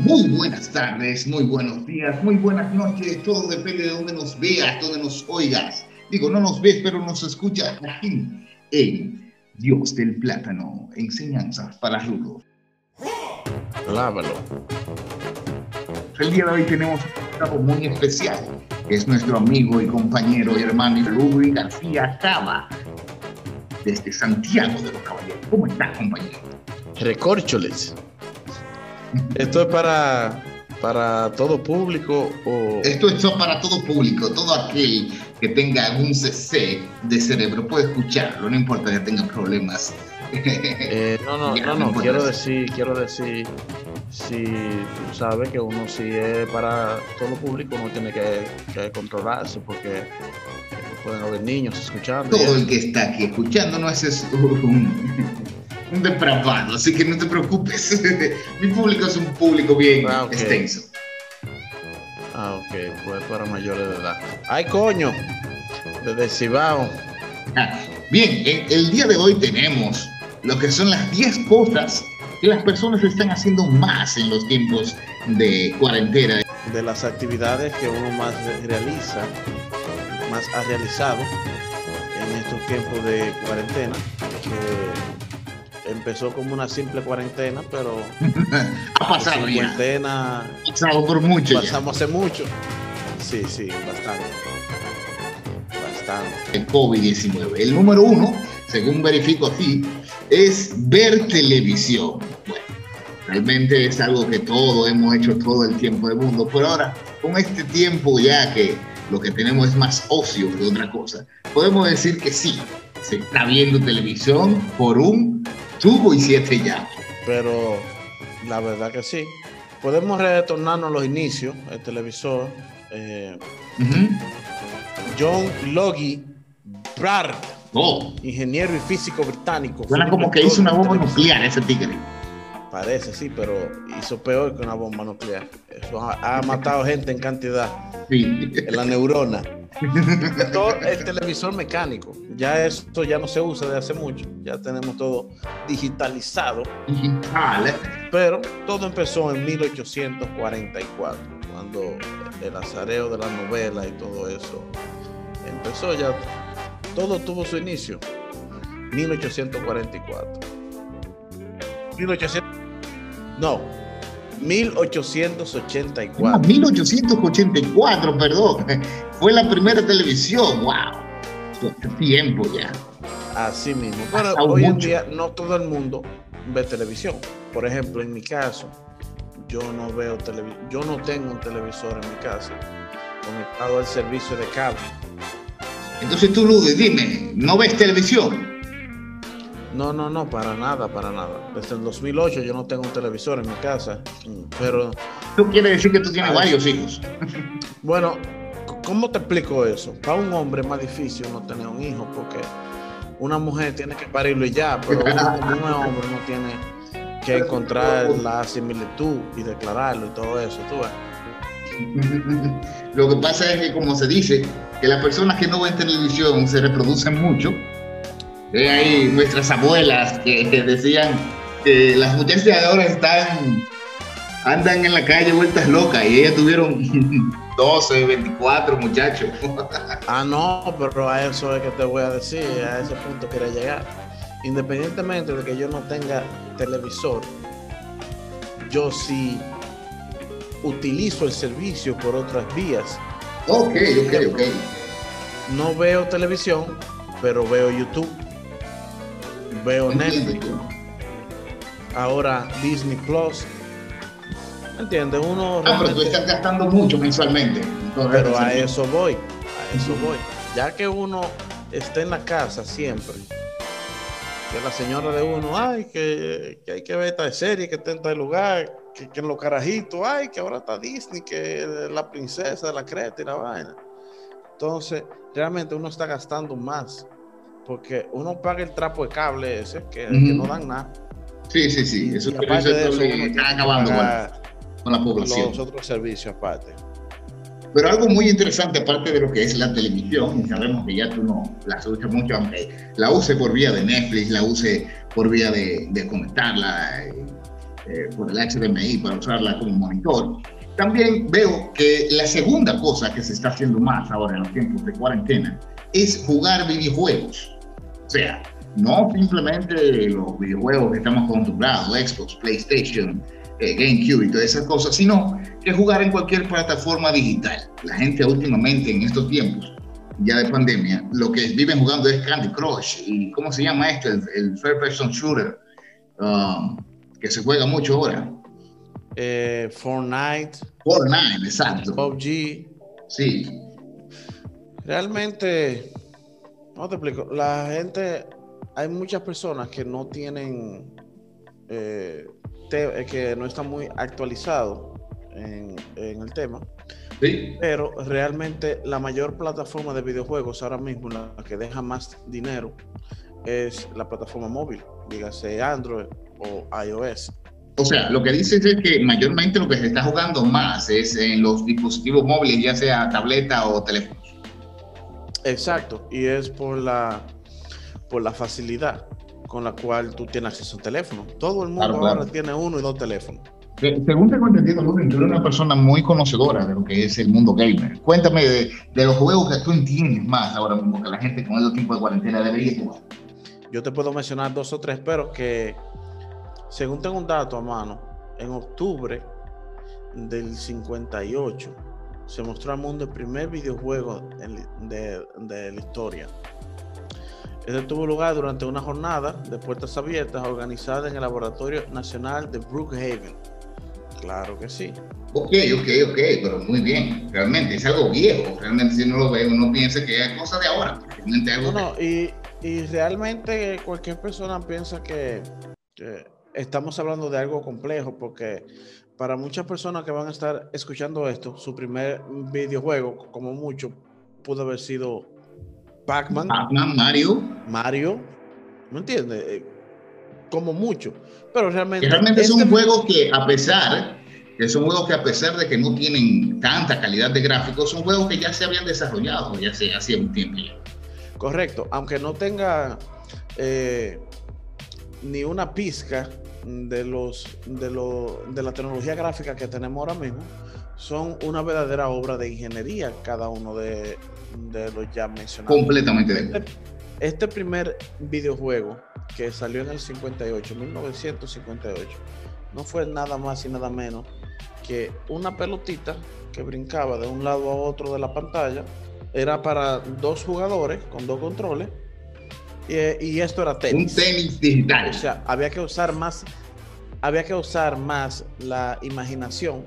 Muy buenas tardes, muy buenos días, muy buenas noches. Todo depende de donde nos veas, donde nos oigas. Digo, no nos ves, pero nos escuchas aquí en Dios del Plátano. Enseñanzas para Rulo. Lávalo. El día de hoy tenemos un invitado muy especial, es nuestro amigo y compañero y hermano Rubén García Cava, desde Santiago de los Caballeros. ¿Cómo estás, compañero? Recorcholes. Esto es para, para todo público o... Esto es para todo público, todo aquel que tenga un CC de cerebro puede escucharlo, no importa que tenga problemas. Eh, no, no, no, no no, quiero decir, quiero decir, si tú sabes que uno si es para todo público, uno tiene que, que controlarse porque pueden haber niños escuchando. Todo el que está aquí escuchándonos es un, un depravado, así que no te preocupes. Mi público es un público bien Ah, extenso. Ah, ok, pues para mayores de edad. ¡Ay, coño! Desde Cibao. Ah, Bien, en- el día de hoy tenemos lo que son las 10 cosas que las personas están haciendo más en los tiempos de cuarentena. de las actividades que uno más re- realiza, más ha realizado en estos tiempos de cuarentena, que empezó como una simple cuarentena, pero Ha pasado ya, cuarentena ha pasado por mucho ya. pasamos hace mucho. Sí, sí, bastante. Bastante. el COVID-19. El número uno, según verifico aquí, es ver televisión. Bueno, realmente es algo que todos hemos hecho todo el tiempo del mundo, pero ahora, con este tiempo ya que lo que tenemos es más ocio que otra cosa, podemos decir que sí, se está viendo televisión por un tubo y siete llaves. Pero la verdad que sí. Podemos retornarnos a los inicios, el televisor. eh. John Logie Brard Oh, ingeniero y físico británico. suena como que hizo una bomba nuclear ese tigre. Parece, sí, pero hizo peor que una bomba nuclear. Eso ha, ha matado gente en cantidad. Sí. En la neurona. Todo el televisor mecánico. Ya esto ya no se usa desde hace mucho. Ya tenemos todo digitalizado. Digital. ¿eh? Pero todo empezó en 1844, cuando el azareo de la novela y todo eso empezó ya. Todo tuvo su inicio. 1844. 1800, no, 1884. Ah, 1884, perdón. Fue la primera televisión. ¡Wow! Tiempo ya. Así mismo. Hasta hoy en día no todo el mundo ve televisión. Por ejemplo, en mi caso, yo no veo televisión. Yo no tengo un televisor en mi casa conectado al servicio de cable. Entonces tú, Lude, dime, ¿no ves televisión? No, no, no, para nada, para nada. Desde el 2008 yo no tengo un televisor en mi casa. Pero Tú quieres decir que tú tienes varios hijos. bueno, ¿cómo te explico eso? Para un hombre es más difícil no tener un hijo porque una mujer tiene que parirlo y ya, pero uno como un hombre no tiene que encontrar la similitud y declararlo y todo eso, tú ves. Lo que pasa es que, como se dice, que las personas que no ven televisión se reproducen mucho. Ve ahí nuestras abuelas que, que decían que las muchachas de ahora están andan en la calle vueltas locas y ellas tuvieron 12, 24 muchachos. Ah, no, pero a eso es que te voy a decir, a ese punto quería llegar. Independientemente de que yo no tenga televisor, yo sí utilizo el servicio por otras vías. ok, ok, ok. No veo televisión, pero veo YouTube, veo Netflix, ahora Disney Plus. ¿Entiendes? Uno Ah, pero tú estás gastando mucho mensualmente. Pero a eso voy, a eso voy. Ya que uno está en la casa siempre, que la señora de uno, ay, que, que hay que ver esta serie, que está en tal lugar, que, que en los carajitos, ay, que ahora está Disney, que la princesa de la creta y la vaina. Entonces, realmente uno está gastando más, porque uno paga el trapo de cable ese, que, que Ujú. no dan nada. Sí, sí, sí. Eso, pero eso de eso, doble- uno tiene está que acabando con, con la población. los otros servicios aparte. Pero algo muy interesante, aparte de lo que es la televisión, y sabemos que ya tú no la usas mucho, aunque la use por vía de Netflix, la use por vía de, de conectarla, eh, eh, por el HDMI para usarla como monitor. También veo que la segunda cosa que se está haciendo más ahora en los tiempos de cuarentena es jugar videojuegos. O sea, no simplemente los videojuegos que estamos acostumbrados, Xbox, PlayStation, eh, GameCube y todas esas cosas, sino que jugar en cualquier plataforma digital. La gente últimamente en estos tiempos ya de pandemia, lo que viven jugando es Candy Crush y ¿cómo se llama esto? El, el First Person Shooter, um, que se juega mucho ahora. Eh, Fortnite. Fortnite, exacto. PUBG. Sí. Realmente, no te explico, la gente, hay muchas personas que no tienen, eh, eh, que no están muy actualizados en, en el tema. Sí. Pero realmente la mayor plataforma de videojuegos ahora mismo, la que deja más dinero, es la plataforma móvil, dígase Android o iOS. O sea, lo que dices es que mayormente lo que se está jugando más es en los dispositivos móviles, ya sea tableta o teléfonos. Exacto, y es por la, por la facilidad con la cual tú tienes acceso a un teléfono. Todo el mundo Claro, claro. ahora tiene uno y dos teléfonos. Según tengo entendido, Rubén, tú eres una persona muy conocedora de lo que es el mundo gamer. Cuéntame de, de los juegos que tú entiendes más ahora mismo, que la gente con estos tiempos de cuarentena debería jugar. Yo te puedo mencionar dos o tres, pero que según tengo un dato a mano, en octubre del 58 se mostró al mundo el primer videojuego de, de la historia. Este tuvo lugar durante una jornada de puertas abiertas organizada en el Laboratorio Nacional de Brookhaven. Claro que sí. Ok, ok, ok, pero muy bien. Realmente es algo viejo. Realmente si uno lo ve, uno piensa que es cosa de ahora. Realmente algo No, no, y, y realmente cualquier persona piensa que, que estamos hablando de algo complejo porque para muchas personas que van a estar escuchando esto, su primer videojuego, como mucho, pudo haber sido Pac-Man, Batman, Mario, Mario, ¿me entiendes? Eh, Como mucho, pero realmente... que realmente este- son juegos que a pesar, que son juegos que a pesar de que no tienen tanta calidad de gráficos, son juegos que ya se habían desarrollado ya hace, hacía un tiempo ya. Correcto, aunque no tenga eh, ni una pizca de los de lo, de la tecnología gráfica que tenemos ahora mismo, son una verdadera obra de ingeniería cada uno de, de los ya mencionados. Completamente de acuerdo. Este, este primer videojuego que salió en el 58, 1958, no fue nada más y nada menos que una pelotita que brincaba de un lado a otro de la pantalla. Era para dos jugadores con dos controles. Y, y esto era Un tenis. tenis digital. O sea, había que usar más, había que usar más la imaginación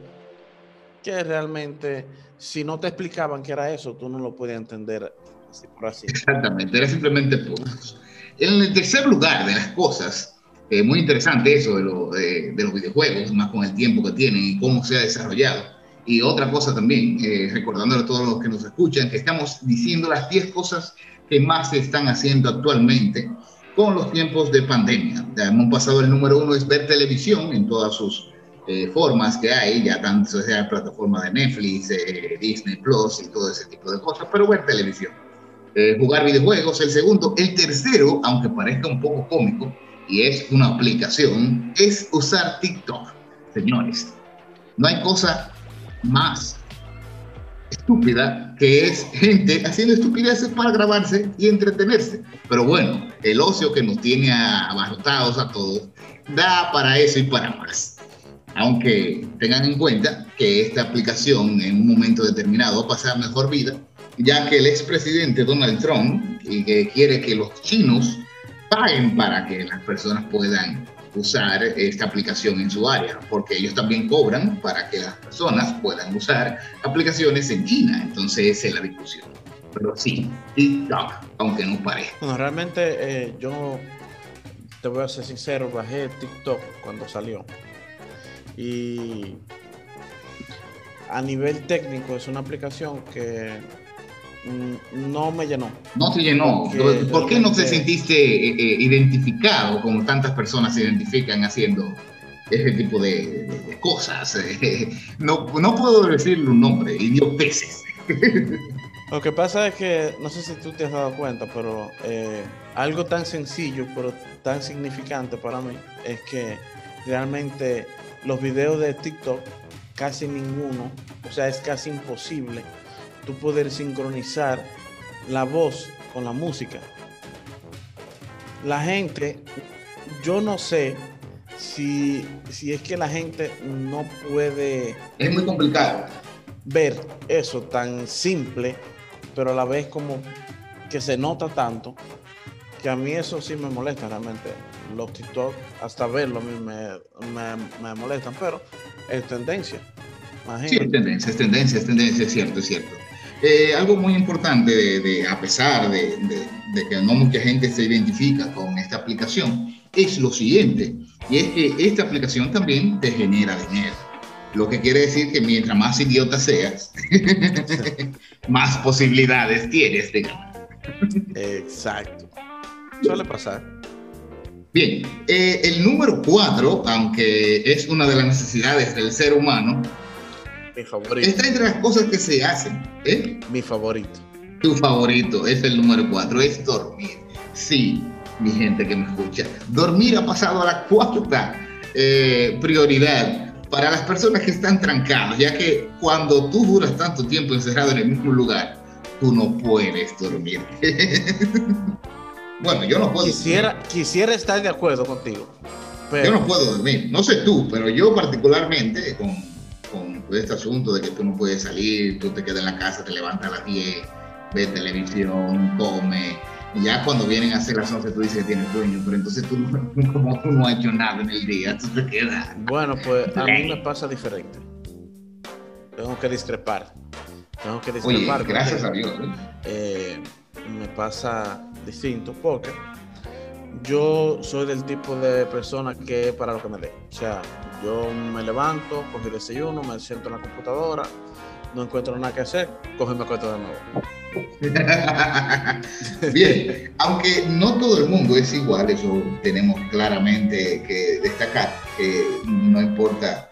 que realmente, si no te explicaban que era eso, tú no lo podías entender así por así. Exactamente, era simplemente puntos. En el tercer lugar de las cosas, eh, muy interesante eso de, lo- de- de los videojuegos, más con el tiempo que tienen y cómo se ha desarrollado. Y otra cosa también, eh, recordándole a todos los que nos escuchan, que estamos diciendo las 10 cosas que más se están haciendo actualmente con los tiempos de pandemia. Ya hemos pasado el número uno, es ver televisión en todas sus eh, formas que hay, ya tanto sea plataforma de Netflix, eh, Disney Plus y todo ese tipo de cosas, pero ver televisión eh, jugar videojuegos, el segundo, el tercero, aunque parezca un poco cómico, y es una aplicación, es usar TikTok. Señores, no hay cosa más estúpida que es gente haciendo estupideces para grabarse y entretenerse. Pero bueno, el ocio que nos tiene abarrotados a todos da para eso y para más. Aunque tengan en cuenta que esta aplicación en un momento determinado va a pasar mejor vida ya que el expresidente Donald Trump y que quiere que los chinos paguen para que las personas puedan usar esta aplicación en su área, porque ellos también cobran para que las personas puedan usar aplicaciones en China. Entonces esa es la discusión. Pero sí, TikTok, aunque no parezca. Bueno, realmente eh, yo te voy a ser sincero, bajé TikTok cuando salió. Y a nivel técnico es una aplicación que no me llenó. No te llenó. Porque ¿Por qué no te sentiste eh, eh, identificado como tantas personas se identifican haciendo ese tipo de, de- de cosas? No, no puedo decirle un nombre, idioteces. Lo que pasa es que, no sé si tú te has dado cuenta, pero eh, algo tan sencillo, pero tan significante para mí, es que realmente los videos de TikTok, casi ninguno, o sea, es casi imposible tú poder sincronizar la voz con la música. La gente, yo no sé si, si es que la gente no puede... Es muy complicado. Ver eso tan simple, pero a la vez como que se nota tanto, que a mí eso sí me molesta realmente. Los TikTok, hasta verlo a mí me, molestan, pero es tendencia. Sí, es tendencia, es tendencia, es tendencia, es cierto, es cierto. Eh, algo muy importante, de, a pesar de, que no mucha gente se identifica con esta aplicación, es lo siguiente, y es que esta aplicación también te genera dinero. Lo que quiere decir que mientras más idiota seas, más posibilidades tienes de ganar. Exacto. Suele pasar. Bien, eh, el número cuatro, aunque es una de las necesidades del ser humano, mi favorito. Está entre las cosas que se hacen. ¿eh? Mi favorito. Tu favorito es el número cuatro, es dormir. Sí, mi gente que me escucha. Dormir ha pasado a la cuarta eh, prioridad para las personas que están trancadas, ya que cuando tú duras tanto tiempo encerrado en el mismo lugar, tú no puedes dormir. bueno, yo no puedo. Quisiera, quisiera estar de acuerdo contigo. Yo no puedo dormir. No sé tú, pero yo particularmente con con este asunto de que tú no puedes salir, tú te quedas en la casa, te levantas a las 10, ves televisión, come, y ya cuando vienen a hacer las 11 tú dices que tienes sueño, pero entonces tú como tú no has hecho nada en el día, tú te quedas. Bueno, pues a mí me pasa diferente. Tengo que discrepar. Tengo que discrepar. Oye, gracias a Dios. ¿eh? Eh, me pasa distinto porque yo soy del tipo de persona que para lo que me dé. O sea, yo me levanto, cojo el desayuno, me siento en la computadora, no encuentro nada que hacer, cojo y me de nuevo. Bien, aunque no todo el mundo es igual, eso tenemos claramente que destacar, que no importa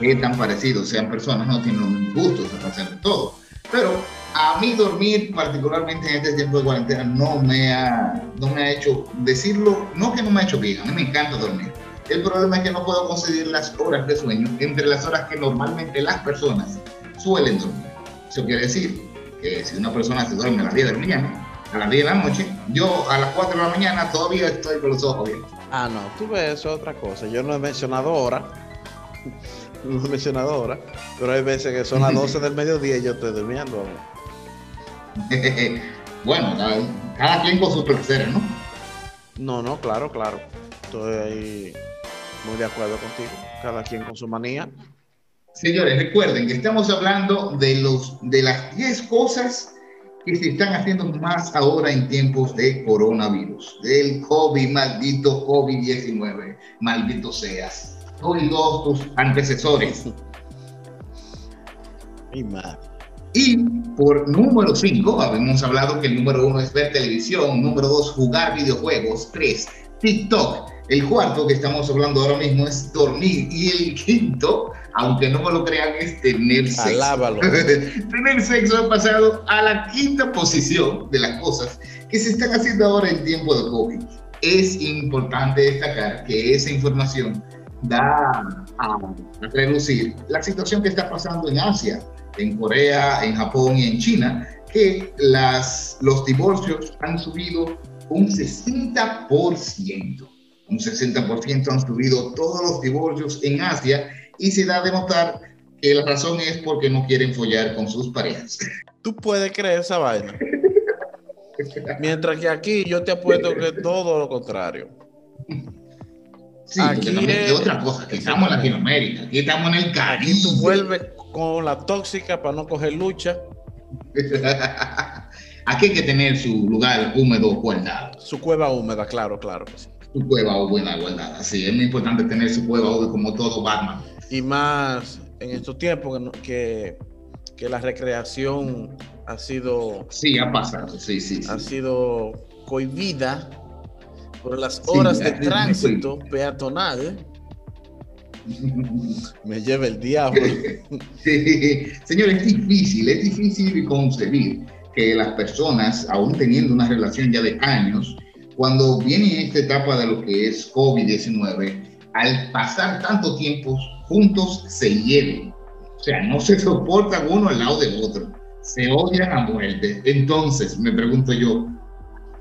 qué tan parecidos sean personas, no tienen los gustos, se todo. Pero a mí dormir, particularmente en este tiempo de cuarentena, no me ha, no me ha hecho decirlo, no que no me ha hecho bien, a mí me encanta dormir. El problema es que no puedo conseguir las horas de sueño entre las horas que normalmente las personas suelen dormir. Eso quiere decir que si una persona se duerme a las 10 de la mañana, a las 10 de la noche, yo a las 4 de la mañana todavía estoy con los ojos abiertos. Ah, no, tú ves, eso es otra cosa. Yo no he mencionado hora, no he mencionado hora, pero hay veces que son las 12 del mediodía y yo estoy durmiendo. bueno, cada, quien con sus placeres, ¿no? No, no, claro, claro. Estoy ahí muy de acuerdo contigo. Cada quien con su manía. Señores, recuerden que estamos hablando de, los, de las 10 cosas que se están haciendo más ahora en tiempos de coronavirus, del COVID, maldito COVID-19, maldito seas. Todos tus antecesores. Y más. Y por número 5, habíamos hablado que el número 1 es ver televisión, número 2, jugar videojuegos, 3, TikTok. El cuarto que estamos hablando ahora mismo es dormir. Y el quinto, aunque no me lo crean, es tener sexo. Alábalo. tener sexo ha pasado a la quinta posición de las cosas que se están haciendo ahora en tiempo de COVID. Es importante destacar que esa información da a reducir la situación que está pasando en Asia en Corea, en Japón y en China, que las, los divorcios han subido un 60%. Un 60% han subido todos los divorcios en Asia y se da de notar que la razón es porque no quieren follar con sus parejas. Tú puedes creer esa vaina. Mientras que aquí yo te apuesto que todo lo contrario. Sí, aquí es otra cosa, aquí estamos en Latinoamérica, aquí estamos en el Caribe. tú vuelves con la tóxica para no coger lucha. Aquí hay que tener su lugar húmedo guardado. Su cueva húmeda, claro, claro. Su cueva húmeda guardada, sí. Es muy importante tener su cueva húmeda como todo Batman. Y más en estos tiempos que, que la recreación ha sido... Sí, ha pasado, sí, sí. Ha sido cohibida por las horas de tránsito peatonal me lleva el diablo. Señores, es difícil, es difícil concebir que las personas, aún teniendo una relación ya de años, cuando viene esta etapa de lo que es COVID-19, al pasar tanto tiempo juntos se hieren. O sea, no se soportan uno al lado del otro. Se odian a muerte. Entonces, me pregunto yo,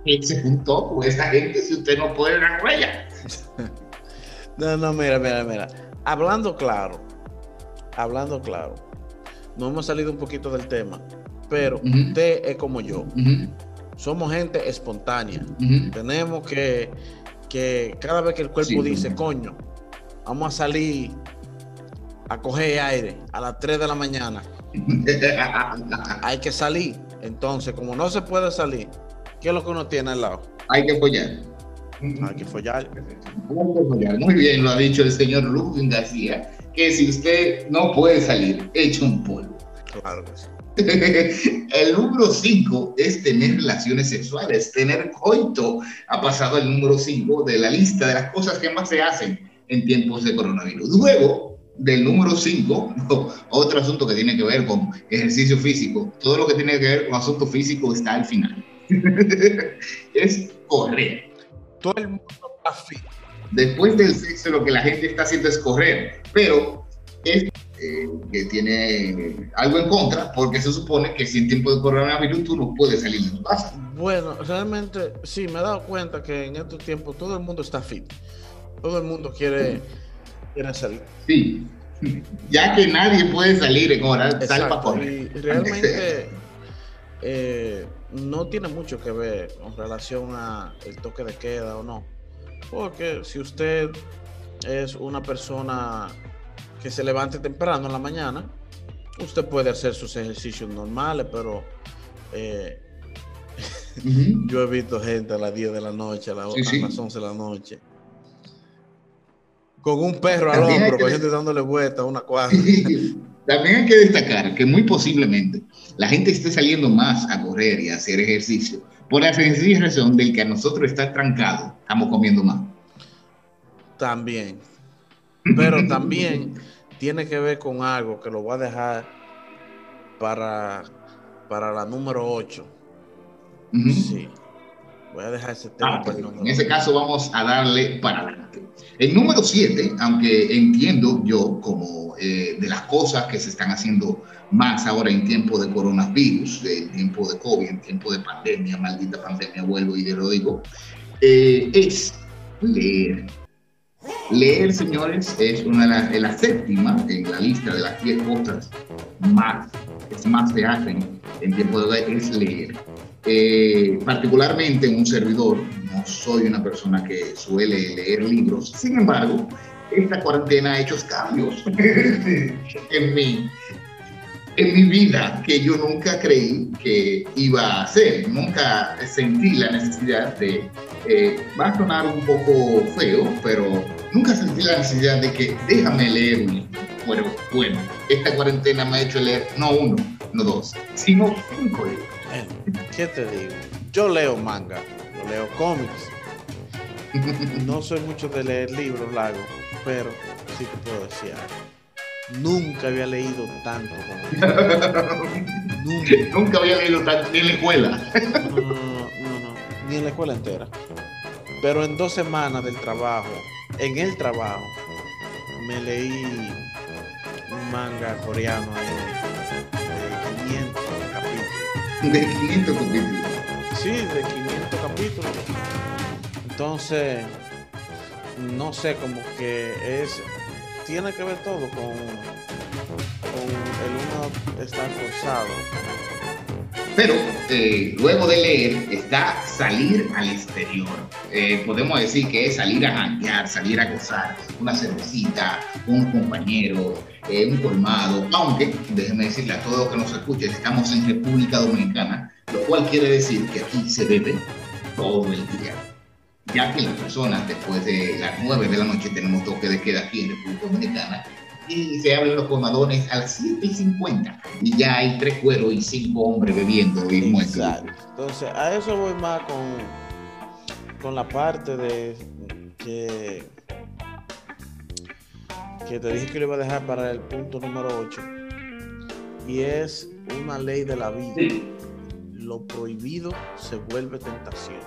¿qué se juntó con esta gente si usted no puede dar huella? no, no, mira, mira, mira. Hablando claro, hablando claro, no hemos salido un poquito del tema, pero usted es como yo. Somos gente espontánea. Tenemos que, que cada vez que el cuerpo dice, coño, vamos a salir a coger aire a las 3 de la mañana. Hay que salir. Entonces, como no se puede salir, ¿qué es lo que uno tiene al lado? Hay que follar. Hay que follar. Muy bien, lo ha dicho el señor Ludwig García, que si usted no puede salir, echa un polvo. Claro que sí. el número 5 es tener relaciones sexuales, tener coito. Ha pasado el número 5 de la lista de las cosas que más se hacen en tiempos de coronavirus. Luego del número 5, otro asunto que tiene que ver con ejercicio físico, todo lo que tiene que ver con asunto físico está al final. es correr. Todo el mundo está fit. Después del sexo lo que la gente está haciendo es correr, pero es eh, que tiene algo en contra, porque se supone que si en tiempo de coronavirus tú no puedes salir de tu casa. Bueno, realmente sí, me he dado cuenta que en estos tiempos todo el mundo está fit. Todo el mundo quiere, quiere salir. Sí, ya que nadie puede salir en hora, para correr. Y realmente eh, no tiene mucho que ver con relación a el toque de queda o no. Porque si usted es una persona que se levante temprano en la mañana, usted puede hacer sus ejercicios normales, pero eh, yo he visto gente a las 10 de la noche, a, las 11 de la noche, con un perro al hombro, con gente dándole vuelta a una cuadra. También hay que destacar que muy posiblemente la gente esté saliendo más a correr y a hacer ejercicio por la sencilla razón del que a nosotros está trancado, estamos comiendo más. También. Pero también tiene que ver con algo que lo voy a dejar para, para la número 8. Sí. Voy a dejar ese tema. Ah, en ese caso vamos a darle para adelante. El número 7, aunque entiendo yo como eh, de las cosas que se están haciendo más ahora en tiempo de coronavirus, en tiempo de COVID, en tiempo de pandemia, maldita pandemia, vuelvo y lo digo, eh, es leer Leer, señores, es una de las, séptima en la lista de las 10 cosas más, que más se hacen en tiempo de hoy, es leer. Eh, particularmente en un servidor, no soy una persona que suele leer libros, sin embargo, esta cuarentena ha hecho cambios en mí en mi vida que yo nunca creí que iba a hacer. Nunca sentí la necesidad de, eh, va a sonar un poco feo, pero nunca sentí la necesidad de que déjame leer un libro. Bueno, bueno, esta cuarentena me ha hecho leer no uno, no dos, sino cinco libros. ¿Qué te digo? Yo leo manga, yo leo cómics. No soy mucho de leer libros largos, pero sí te puedo decir algo Nunca había leído tanto. Nunca. Nunca había leído tanto, ni en la escuela. No, no, no, ni en la escuela entera. Pero en dos semanas del trabajo, en el trabajo, me leí un manga coreano de 500 capítulos. De 500 capítulos. Sí, de 500 capítulos. Entonces, no sé, como que es tiene que ver todo con, con el uno estar forzado. Pero eh, luego de leer está salir al exterior. Eh, podemos decir que es salir a janguear, salir a gozar, una cervecita, un compañero, eh, un colmado. Aunque, déjeme decirle a todos que nos escuchen, estamos en República Dominicana, lo cual quiere decir que aquí se bebe todo el día ya que las personas después de las 9 de la noche tenemos toque de queda aquí en República Dominicana y se abren los colmadones a las 7 y 50 y ya hay tres cueros y cinco hombres bebiendo y Exacto. Entonces, a eso voy más con, con la parte de que, que te dije que lo iba a dejar para el punto número 8 y es una ley de la vida. Lo prohibido se vuelve tentación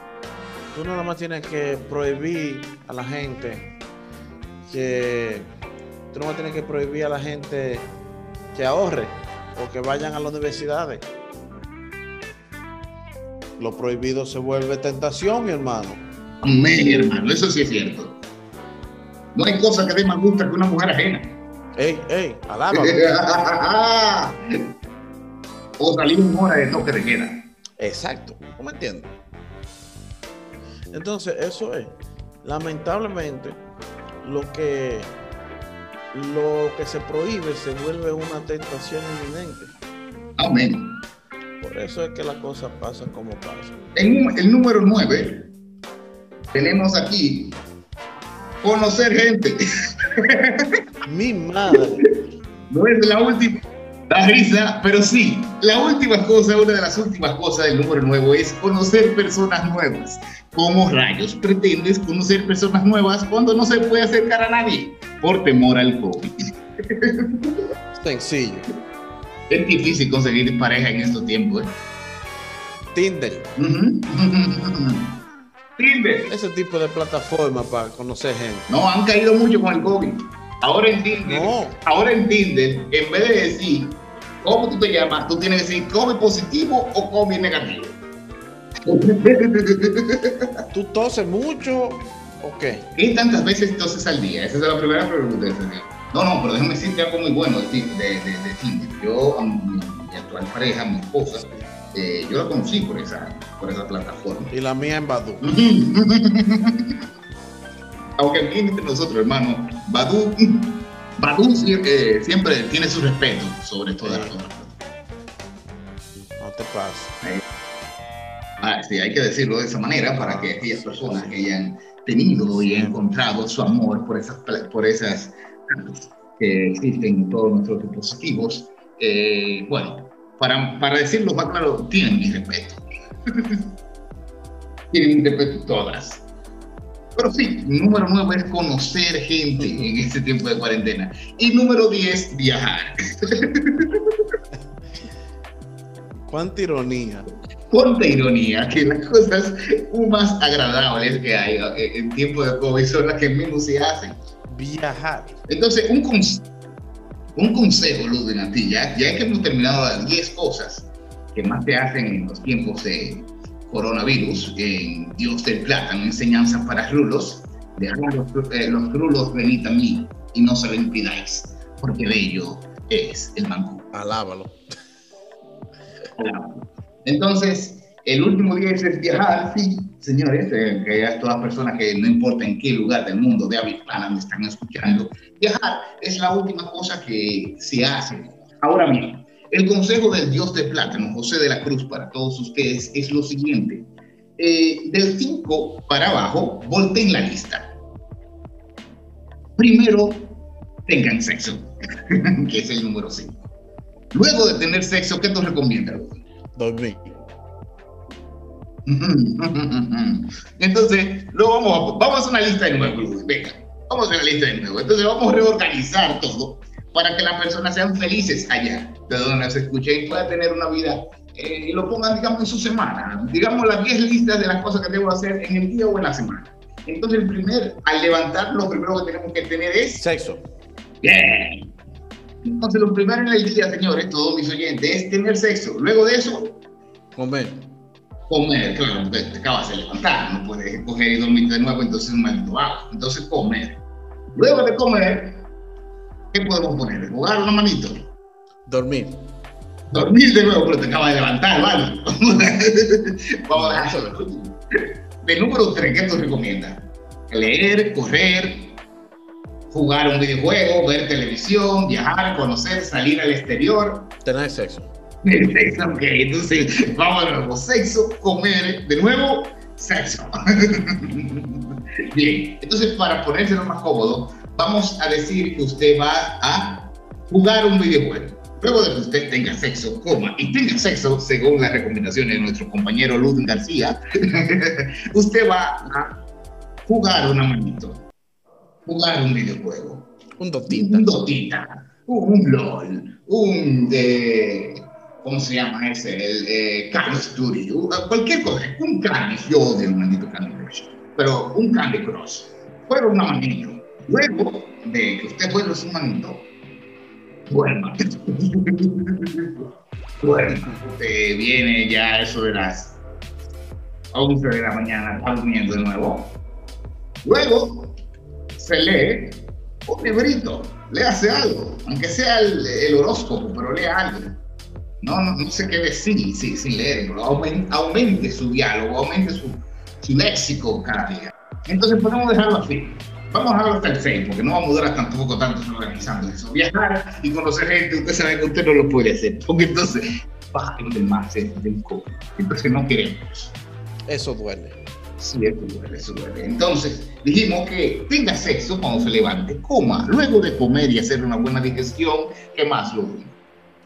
tú nada más tienes que prohibir a la gente que tú no vas a tener que prohibir a la gente que ahorre o que vayan a las universidades. Lo prohibido se vuelve tentación, mi hermano. Amén, hermano, eso sí es cierto. No hay cosa que dé más gusto que una mujer ajena. Ey, ey, alábalo. o salir una hora de toque de queda. Exacto, ¿no me entiendes? Entonces, eso es. Lamentablemente, lo que lo que se prohíbe se vuelve una tentación inminente. Amén. Por eso es que las cosas pasan como pasan. En el número 9 tenemos aquí conocer gente. Mi madre. No es la última, da risa, pero sí, la última cosa, una de las últimas cosas del número nuevo es conocer personas nuevas. ¿Cómo rayos pretendes conocer personas nuevas cuando no se puede acercar a nadie por temor al COVID? Sencillo. Es difícil conseguir pareja en estos tiempos. ¿eh? Tinder. Tinder. Ese tipo de plataforma para conocer gente. No, han caído mucho con el COVID. Ahora en Tinder, ahora en Tinder, en vez de decir cómo tú te llamas, tú tienes que decir COVID positivo o COVID negativo. ¿Tú toses mucho o qué? ¿Qué tantas veces toses al día? Esa es la primera pregunta. No, no, pero déjame decirte algo muy bueno de, de, Tinder. Yo, a mi, actual pareja, mi esposa, eh, yo la conocí por esa, por esa plataforma. Y la mía en Badu. Aunque aquí entre nosotros, hermano, Badu, Badu siempre, siempre tiene su respeto sobre todas las otras. No te pases. Ah, sí, hay que decirlo de esa manera para que aquellas personas que hayan tenido y encontrado su amor por esas, por esas que existen en todos nuestros dispositivos, eh, bueno, para, para decirlo más claro, tienen mi respeto. tienen mi respeto todas. Pero sí, número nueve es conocer gente en este tiempo de cuarentena. Y número diez, viajar. Cuánta ironía cuánta ironía que las cosas más agradables que hay en tiempo de COVID son las que menos se hacen. Viajar. Entonces, un, un consejo, Luz de ti, ya, ya que hemos terminado las 10 cosas que más se hacen en los tiempos de coronavirus, en Dios del Plátano, enseñanza para rulos, dejad los, eh, los rulos venid a mí y no se lo impidáis, porque de ello es el manco. Alábalo. Alábalo. Entonces, el último día es viajar, sí, señores, eh, que ya todas personas que no importa en qué lugar del mundo de habla me están escuchando, viajar es la última cosa que se hace. Ahora mismo, el consejo del Dios de plátano, José de la Cruz, para todos ustedes es lo siguiente. Eh, del 5 para abajo, volteen la lista. Primero, tengan sexo, que es el número 5. Luego de tener sexo, ¿qué nos recomienda? dormir. Entonces, luego vamos, a, vamos a una lista de nuevo, venga, vamos a una lista de nuevo. Entonces vamos a reorganizar todo para que las personas sean felices allá, de donde nos escuchen y puedan tener una vida eh, y lo pongan, digamos, en su semana. Digamos las 10 listas de las cosas que debo hacer en el día o en la semana. Entonces, el primer, al levantar, lo primero que tenemos que tener es... Sexo. Bien. Entonces, lo primero en el día, señores, todos mis oyentes, es tener sexo. Luego de eso, comer. Comer, claro, te, acabas de levantar, no puedes coger y dormir de nuevo, entonces es un maldito vago. Entonces, comer. Luego de comer, ¿qué podemos poner? ¿Jugar una manito? Dormir. Dormir de nuevo, pero te acabas de levantar, ¿vale? Vamos a dejarlo. De número 3, ¿qué te recomienda? Leer, correr, jugar un videojuego, ver televisión, viajar, conocer, salir al exterior. Tener sexo. Sexo, ok. Entonces, vamos a nuevo. Sexo, comer, de nuevo, sexo. Bien, entonces para ponérselo más cómodo, vamos a decir que usted va a jugar un videojuego. Luego de que usted tenga sexo, coma, y tenga sexo, según las recomendaciones de nuestro compañero Luz García, usted va a jugar una manito jugar un videojuego. Un Dotita. Un Dotita. Un LOL. Un. Eh, ¿Cómo se llama ese? El eh, Candy Studio. Cualquier cosa. Un Candy. Yo odio el maldito Candy Crush. Pero un Candy Crush. Juega una manito. Luego de que usted juegue su manito, duerma. duerma. Usted viene ya eso de las 11 de la mañana, está durmiendo de nuevo. Luego se lee un librito, le hace algo, aunque sea el, el horóscopo, pero lea algo. No, no, no se quede sin, sin, sin leer, pero aumente, aumente, su diálogo, aumente su, su léxico cada día. Entonces podemos dejarlo así. Vamos a dejarlo hasta el 6, porque no vamos a durar tampoco tanto organizando eso. Viajar y conocer gente, usted sabe que usted no lo puede hacer, porque entonces baja el más del coco. Entonces no queremos. Eso duele. Sí, eso duele, eso duele. Entonces, dijimos que tenga sexo cuando se levante, coma, luego de comer y hacer una buena digestión, ¿qué más, Luis?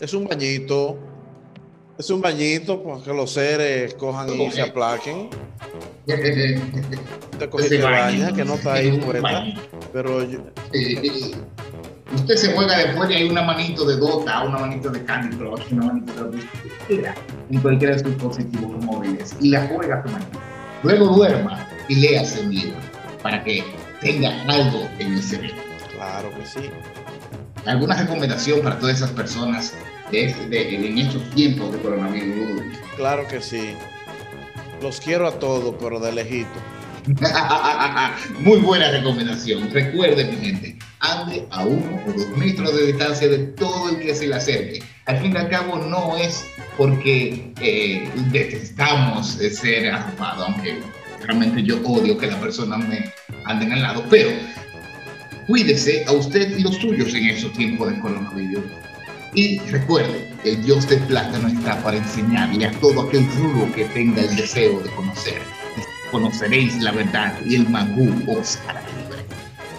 Es un bañito. Es un bañito para que los seres cojan y se aplaquen. Usted coge y baña, que no está ahí fuera. Pero yo... usted se juega después y hay una manito de Dota, una manito de Candy Crush, una manito de en cualquiera de sus dispositivos móviles y la juega a su manito. Luego duerma y lea ese libro para que tenga algo en el cerebro. Claro que sí. ¿Alguna recomendación para todas esas personas de, en estos tiempos de coronavirus? Claro que sí. Los quiero a todos, pero de lejito. Muy buena recomendación. Recuerde, mi gente, ande a uno o dos metros de distancia de todo el que se le acerque. Al fin y al cabo, no es porque eh, detestamos ser arropado, aunque realmente yo odio que la persona me anden al lado, pero cuídese a usted y los suyos en esos tiempos de coronavirus. Y recuerde, el Dios del plátano está para enseñarle a todo aquel rudo que tenga el deseo de conocer. Conoceréis la verdad y el mangú os hará libre.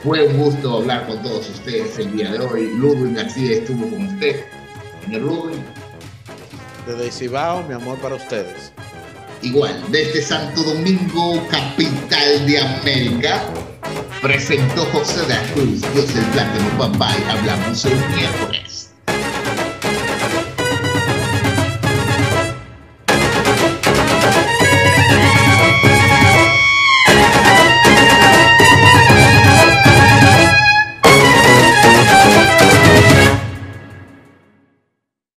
Fue un gusto hablar con todos ustedes el día de hoy. Ludwig García estuvo con usted. Señor Ludwig. Desde Cibao, mi amor para ustedes. Igual, desde Santo Domingo, capital de América, presentó José de la Cruz, Dios del Plátano, papá, y hablamos el miércoles.